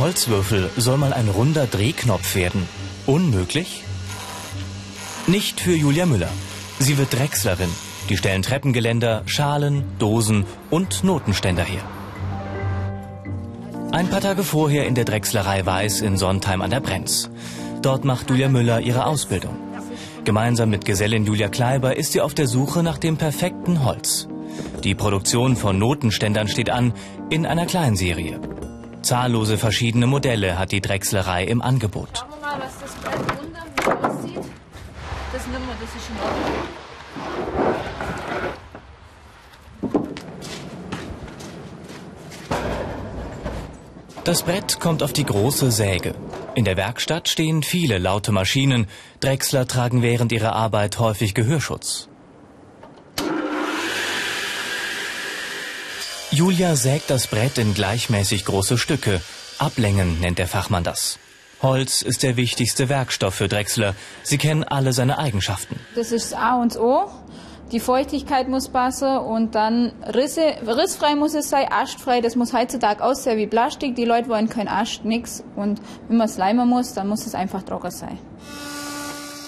Holzwürfel soll mal ein runder Drehknopf werden. Unmöglich? Nicht für Julia Müller. Sie wird Drechslerin. Die stellen Treppengeländer, Schalen, Dosen und Notenständer her. Ein paar Tage vorher in der Drechslerei Weiß in Sontheim an der Brenz. Dort macht Julia Müller ihre Ausbildung. Gemeinsam mit Gesellin Julia Kleiber ist sie auf der Suche nach dem perfekten Holz. Die Produktion von Notenständern steht an in einer Kleinserie. Zahllose verschiedene Modelle hat die Drechslerei im Angebot. Schauen wir mal, was das Brett unten aussieht. Das nehmen wir, das ist in Ordnung. Das Brett kommt auf die große Säge. In der Werkstatt stehen viele laute Maschinen. Drechsler tragen während ihrer Arbeit häufig Gehörschutz. Julia sägt das Brett in gleichmäßig große Stücke. Ablängen nennt der Fachmann das. Holz ist der wichtigste Werkstoff für Drechsler. Sie kennen alle seine Eigenschaften. Das ist A und O. Die Feuchtigkeit muss passen und dann Risse, rissfrei muss es sein, astfrei. Das muss heutzutage aussehen wie Plastik. Die Leute wollen kein Ast, nix. Und wenn man es leimen muss, dann muss es einfach trocken sein.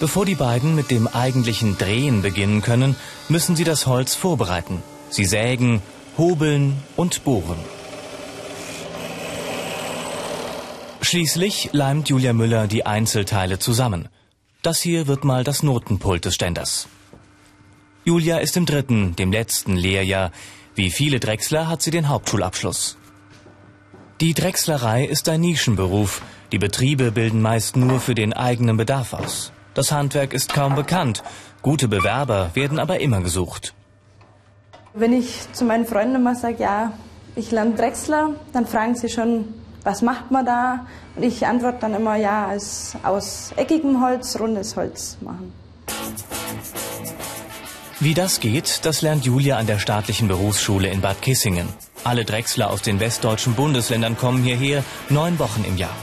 Bevor die beiden mit dem eigentlichen Drehen beginnen können, müssen sie das Holz vorbereiten. Sie sägen, hobeln und bohren. Schließlich leimt Julia Müller die Einzelteile zusammen. Das hier wird mal das Notenpult des Ständers. Julia ist im dritten, dem letzten Lehrjahr. Wie viele Drechsler hat sie den Hauptschulabschluss. Die Drechslerei ist ein Nischenberuf. Die Betriebe bilden meist nur für den eigenen Bedarf aus. Das Handwerk ist kaum bekannt. Gute Bewerber werden aber immer gesucht. Wenn ich zu meinen Freunden immer sage, ja, ich lerne Drechsler, dann fragen sie schon, was macht man da? Und ich antworte dann immer, ja, als aus eckigem Holz rundes Holz machen. Wie das geht, das lernt Julia an der staatlichen Berufsschule in Bad Kissingen. Alle Drechsler aus den westdeutschen Bundesländern kommen hierher, neun Wochen im Jahr.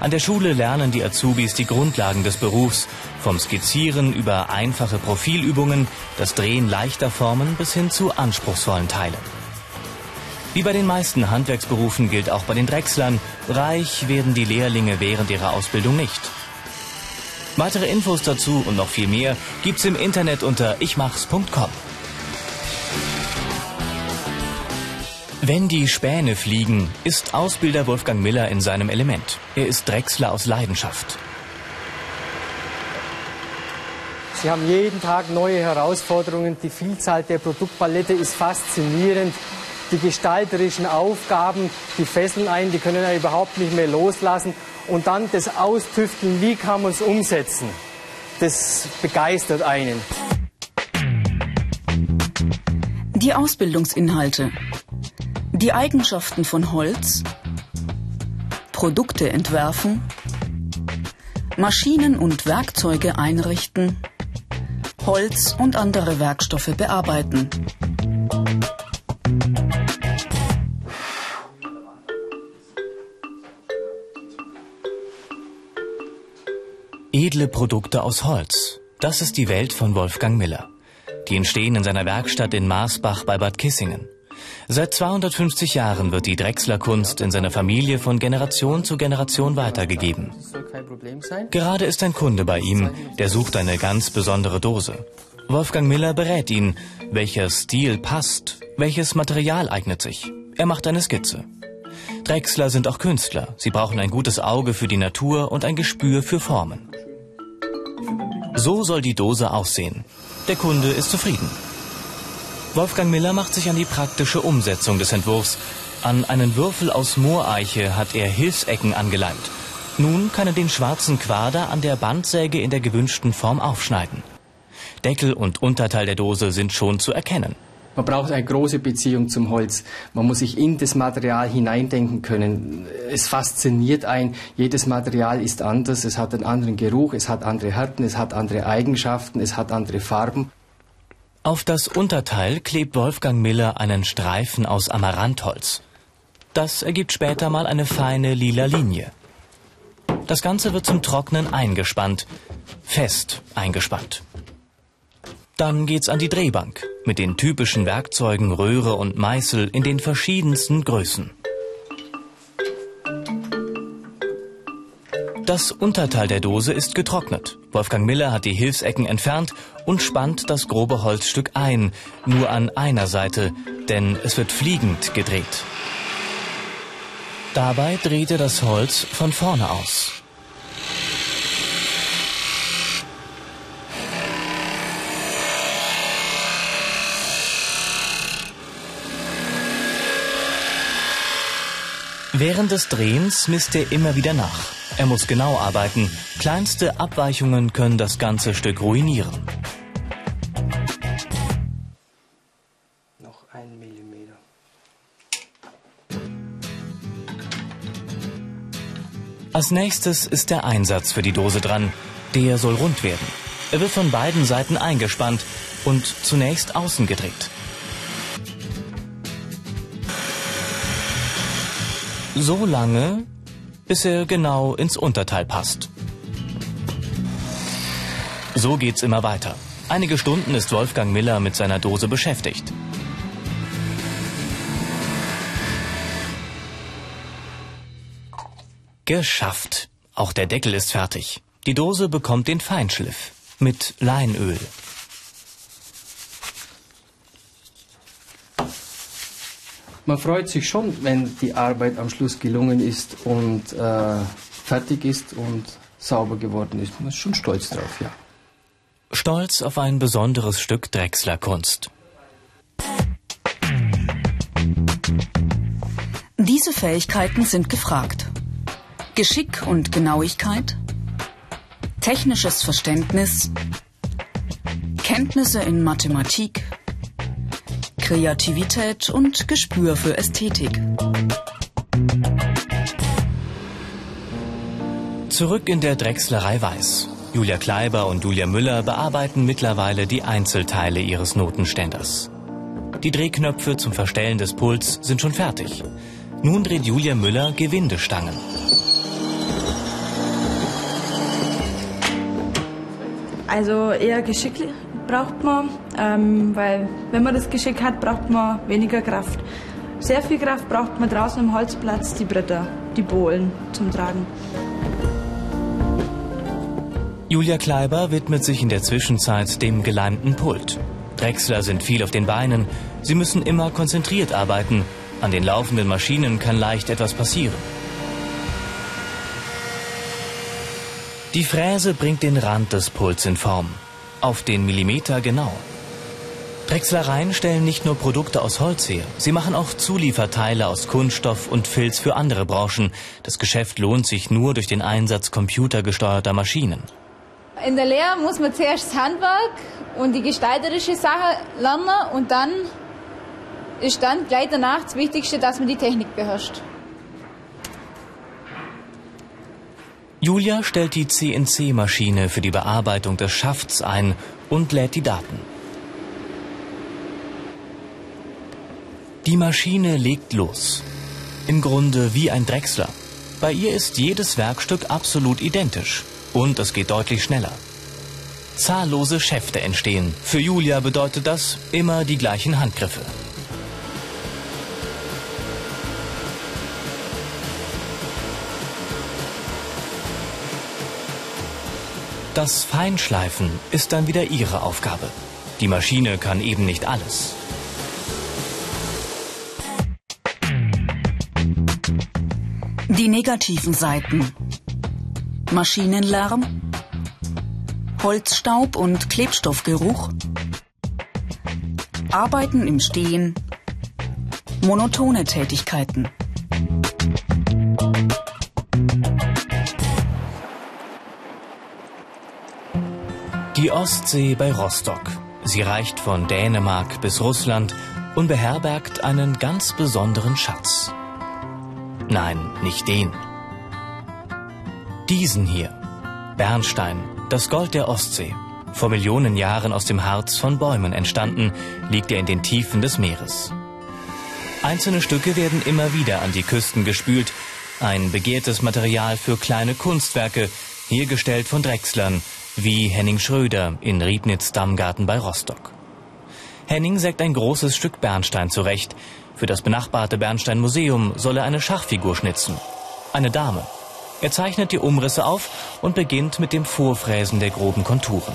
An der Schule lernen die Azubis die Grundlagen des Berufs, vom Skizzieren über einfache Profilübungen, das Drehen leichter Formen bis hin zu anspruchsvollen Teilen. Wie bei den meisten Handwerksberufen gilt auch bei den Drechslern, reich werden die Lehrlinge während ihrer Ausbildung nicht. Weitere Infos dazu und noch viel mehr gibt's im Internet unter ichmachs.com. Wenn die Späne fliegen, ist Ausbilder Wolfgang Miller in seinem Element. Er ist Drechsler aus Leidenschaft. Sie haben jeden Tag neue Herausforderungen. Die Vielzahl der Produktpalette ist faszinierend. Die gestalterischen Aufgaben, die fesseln einen, die können ja überhaupt nicht mehr loslassen. Und dann das Austüfteln, wie kann man es umsetzen, das begeistert einen. Die Ausbildungsinhalte. Die Eigenschaften von Holz. Produkte entwerfen. Maschinen und Werkzeuge einrichten. Holz und andere Werkstoffe bearbeiten. Edle Produkte aus Holz. Das ist die Welt von Wolfgang Miller. Die entstehen in seiner Werkstatt in Marsbach bei Bad Kissingen. Seit 250 Jahren wird die Drechslerkunst in seiner Familie von Generation zu Generation weitergegeben. Gerade ist ein Kunde bei ihm, der sucht eine ganz besondere Dose. Wolfgang Miller berät ihn, welcher Stil passt, welches Material eignet sich. Er macht eine Skizze. Drechsler sind auch Künstler. Sie brauchen ein gutes Auge für die Natur und ein Gespür für Formen. So soll die Dose aussehen. Der Kunde ist zufrieden. Wolfgang Miller macht sich an die praktische Umsetzung des Entwurfs. An einen Würfel aus Mooreiche hat er Hilfsecken angeleimt. Nun kann er den schwarzen Quader an der Bandsäge in der gewünschten Form aufschneiden. Deckel und Unterteil der Dose sind schon zu erkennen. Man braucht eine große Beziehung zum Holz. Man muss sich in das Material hineindenken können. Es fasziniert ein. Jedes Material ist anders. Es hat einen anderen Geruch, es hat andere Härten, es hat andere Eigenschaften, es hat andere Farben. Auf das Unterteil klebt Wolfgang Miller einen Streifen aus Amarantholz. Das ergibt später mal eine feine lila Linie. Das Ganze wird zum Trocknen eingespannt. Fest eingespannt. Dann geht's an die Drehbank mit den typischen Werkzeugen Röhre und Meißel in den verschiedensten Größen. Das Unterteil der Dose ist getrocknet. Wolfgang Miller hat die Hilfsecken entfernt und spannt das grobe Holzstück ein, nur an einer Seite, denn es wird fliegend gedreht. Dabei dreht er das Holz von vorne aus. Während des Drehens misst er immer wieder nach. Er muss genau arbeiten. Kleinste Abweichungen können das ganze Stück ruinieren. Noch ein Millimeter. Als nächstes ist der Einsatz für die Dose dran. Der soll rund werden. Er wird von beiden Seiten eingespannt und zunächst außen gedreht. So lange, bis er genau ins Unterteil passt. So geht's immer weiter. Einige Stunden ist Wolfgang Miller mit seiner Dose beschäftigt. Geschafft. Auch der Deckel ist fertig. Die Dose bekommt den Feinschliff mit Leinöl. Man freut sich schon, wenn die Arbeit am Schluss gelungen ist und äh, fertig ist und sauber geworden ist. Man ist schon stolz drauf, ja. Stolz auf ein besonderes Stück Drechsler-Kunst. Diese Fähigkeiten sind gefragt. Geschick und Genauigkeit, technisches Verständnis, Kenntnisse in Mathematik, Kreativität und Gespür für Ästhetik. Zurück in der Drechslerei Weiß. Julia Kleiber und Julia Müller bearbeiten mittlerweile die Einzelteile ihres Notenständers. Die Drehknöpfe zum Verstellen des Puls sind schon fertig. Nun dreht Julia Müller Gewindestangen. Also eher Geschick braucht man, ähm, weil wenn man das Geschick hat, braucht man weniger Kraft. Sehr viel Kraft braucht man draußen am Holzplatz, die Bretter, die Bohlen zum Tragen. Julia Kleiber widmet sich in der Zwischenzeit dem geleimten Pult. Drechsler sind viel auf den Beinen. Sie müssen immer konzentriert arbeiten. An den laufenden Maschinen kann leicht etwas passieren. Die Fräse bringt den Rand des Pults in Form. Auf den Millimeter genau. Drechslereien stellen nicht nur Produkte aus Holz her, sie machen auch Zulieferteile aus Kunststoff und Filz für andere Branchen. Das Geschäft lohnt sich nur durch den Einsatz computergesteuerter Maschinen. In der Lehre muss man zuerst das Handwerk und die gestalterische Sache lernen und dann ist dann gleich danach das Wichtigste, dass man die Technik beherrscht. Julia stellt die CNC-Maschine für die Bearbeitung des Schafts ein und lädt die Daten. Die Maschine legt los. Im Grunde wie ein Drechsler. Bei ihr ist jedes Werkstück absolut identisch. Und es geht deutlich schneller. Zahllose Schäfte entstehen. Für Julia bedeutet das immer die gleichen Handgriffe. Das Feinschleifen ist dann wieder ihre Aufgabe. Die Maschine kann eben nicht alles. Die negativen Seiten. Maschinenlärm, Holzstaub und Klebstoffgeruch, Arbeiten im Stehen, monotone Tätigkeiten. Die Ostsee bei Rostock. Sie reicht von Dänemark bis Russland und beherbergt einen ganz besonderen Schatz. Nein, nicht den. Diesen hier. Bernstein, das Gold der Ostsee. Vor Millionen Jahren aus dem Harz von Bäumen entstanden, liegt er in den Tiefen des Meeres. Einzelne Stücke werden immer wieder an die Küsten gespült. Ein begehrtes Material für kleine Kunstwerke, hergestellt von Drechslern, wie Henning Schröder in Riebnitz-Dammgarten bei Rostock. Henning sägt ein großes Stück Bernstein zurecht. Für das benachbarte Bernstein-Museum soll er eine Schachfigur schnitzen. Eine Dame. Er zeichnet die Umrisse auf und beginnt mit dem Vorfräsen der groben Konturen.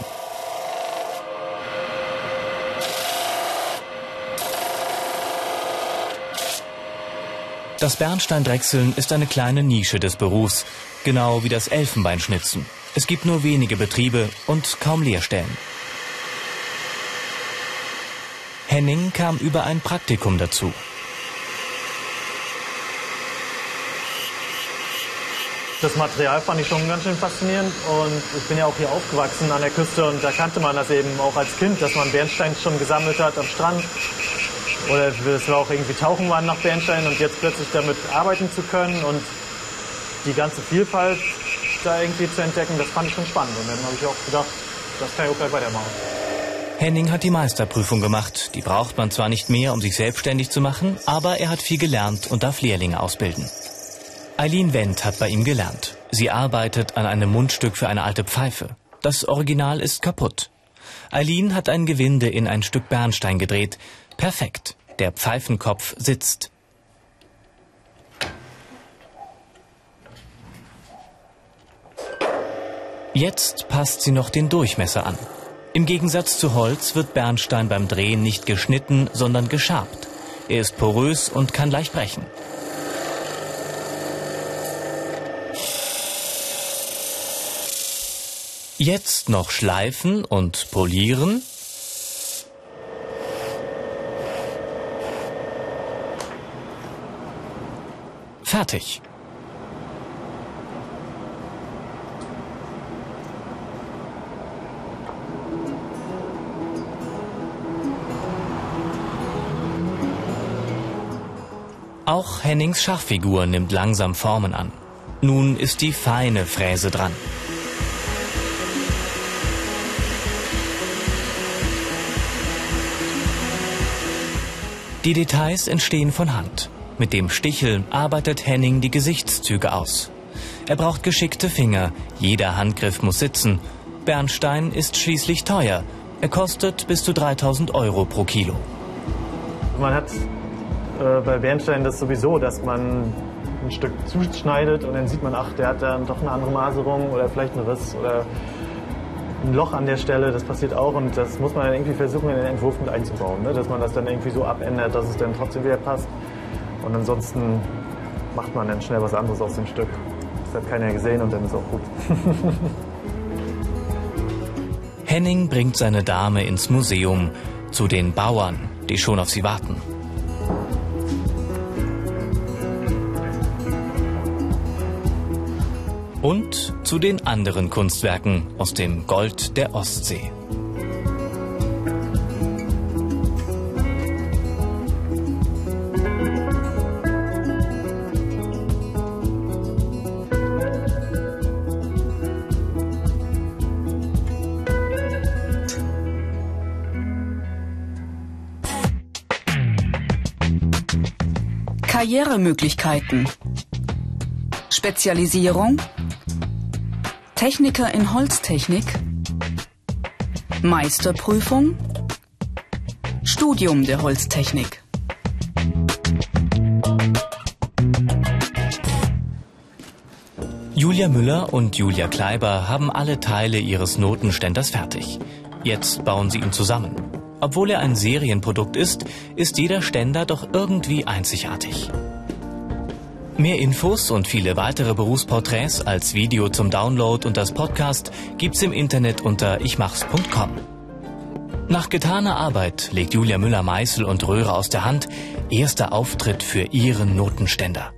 Das Bernsteindrechseln ist eine kleine Nische des Berufs, genau wie das Elfenbeinschnitzen. Es gibt nur wenige Betriebe und kaum Lehrstellen. Henning kam über ein Praktikum dazu. Das Material fand ich schon ganz schön faszinierend und ich bin ja auch hier aufgewachsen an der Küste und da kannte man das eben auch als Kind, dass man Bernstein schon gesammelt hat am Strand oder dass wir auch irgendwie tauchen waren nach Bernstein und jetzt plötzlich damit arbeiten zu können und die ganze Vielfalt da irgendwie zu entdecken, das fand ich schon spannend. Und dann habe ich auch gedacht, das kann ich auch gleich weitermachen. Henning hat die Meisterprüfung gemacht. Die braucht man zwar nicht mehr, um sich selbstständig zu machen, aber er hat viel gelernt und darf Lehrlinge ausbilden. Eileen Wendt hat bei ihm gelernt. Sie arbeitet an einem Mundstück für eine alte Pfeife. Das Original ist kaputt. Eileen hat ein Gewinde in ein Stück Bernstein gedreht. Perfekt. Der Pfeifenkopf sitzt. Jetzt passt sie noch den Durchmesser an. Im Gegensatz zu Holz wird Bernstein beim Drehen nicht geschnitten, sondern geschabt. Er ist porös und kann leicht brechen. Jetzt noch schleifen und polieren. Fertig. Auch Hennings Schachfigur nimmt langsam Formen an. Nun ist die feine Fräse dran. Die Details entstehen von Hand. Mit dem Stichel arbeitet Henning die Gesichtszüge aus. Er braucht geschickte Finger, jeder Handgriff muss sitzen. Bernstein ist schließlich teuer. Er kostet bis zu 3000 Euro pro Kilo. Man hat äh, bei Bernstein das sowieso, dass man ein Stück zuschneidet und dann sieht man, ach, der hat dann doch eine andere Maserung oder vielleicht einen Riss oder ein Loch an der Stelle, das passiert auch und das muss man dann irgendwie versuchen, in den Entwurf mit einzubauen, ne? dass man das dann irgendwie so abändert, dass es dann trotzdem wieder passt. Und ansonsten macht man dann schnell was anderes aus dem Stück. Das hat keiner gesehen und dann ist auch gut. Henning bringt seine Dame ins Museum zu den Bauern, die schon auf sie warten. Und zu den anderen Kunstwerken aus dem Gold der Ostsee. Karrieremöglichkeiten. Spezialisierung. Techniker in Holztechnik. Meisterprüfung. Studium der Holztechnik. Julia Müller und Julia Kleiber haben alle Teile ihres Notenständers fertig. Jetzt bauen sie ihn zusammen. Obwohl er ein Serienprodukt ist, ist jeder Ständer doch irgendwie einzigartig. Mehr Infos und viele weitere Berufsporträts als Video zum Download und das Podcast gibt's im Internet unter ichmachs.com. Nach getaner Arbeit legt Julia Müller Meißel und Röhre aus der Hand. Erster Auftritt für ihren Notenständer.